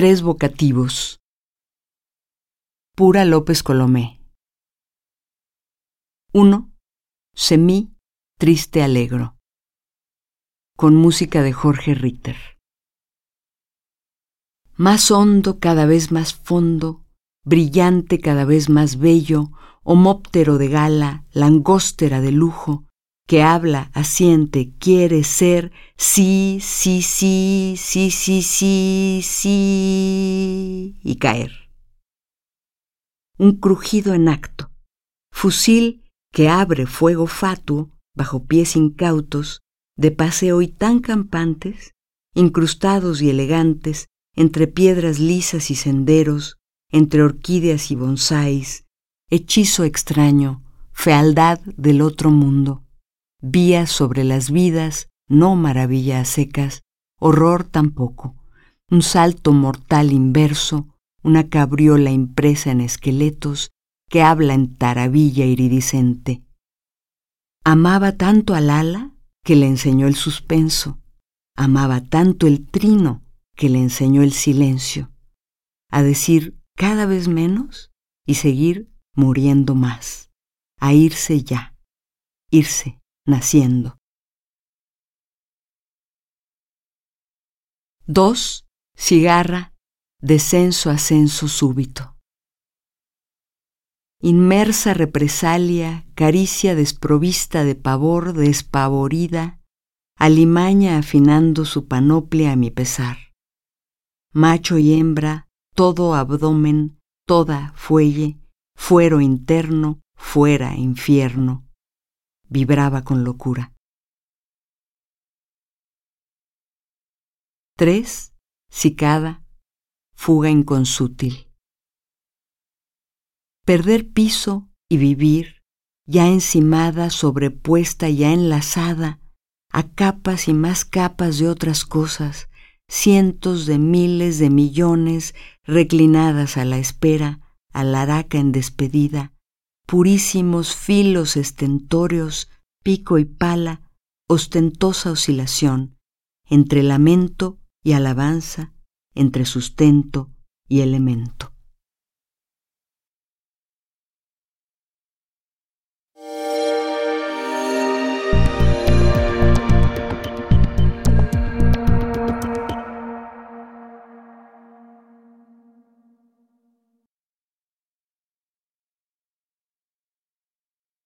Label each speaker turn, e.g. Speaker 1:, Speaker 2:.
Speaker 1: Tres vocativos. Pura López Colomé. 1. Semí, triste alegro. Con música de Jorge Ritter. Más hondo, cada vez más fondo, brillante, cada vez más bello, homóptero de gala, langóstera de lujo, que habla, asiente, quiere ser, sí, sí, sí, sí, sí, sí, sí, y caer. Un crujido en acto, fusil que abre fuego fatuo bajo pies incautos, de paseo y tan campantes, incrustados y elegantes, entre piedras lisas y senderos, entre orquídeas y bonsáis, hechizo extraño, fealdad del otro mundo vías sobre las vidas, no maravillas secas, horror tampoco, un salto mortal inverso, una cabriola impresa en esqueletos que habla en taravilla iridiscente. Amaba tanto al ala que le enseñó el suspenso, amaba tanto el trino que le enseñó el silencio, a decir cada vez menos y seguir muriendo más, a irse ya, irse naciendo. 2. Cigarra, descenso, ascenso súbito. Inmersa represalia, caricia desprovista de pavor, despavorida, alimaña afinando su panoplia a mi pesar. Macho y hembra, todo abdomen, toda fuelle, fuero interno, fuera infierno vibraba con locura. 3. Cicada, fuga inconsútil. Perder piso y vivir, ya encimada, sobrepuesta, ya enlazada, a capas y más capas de otras cosas, cientos de miles de millones reclinadas a la espera, a la araca en despedida, purísimos filos estentóreos, pico y pala, ostentosa oscilación, entre lamento y alabanza, entre sustento y elemento.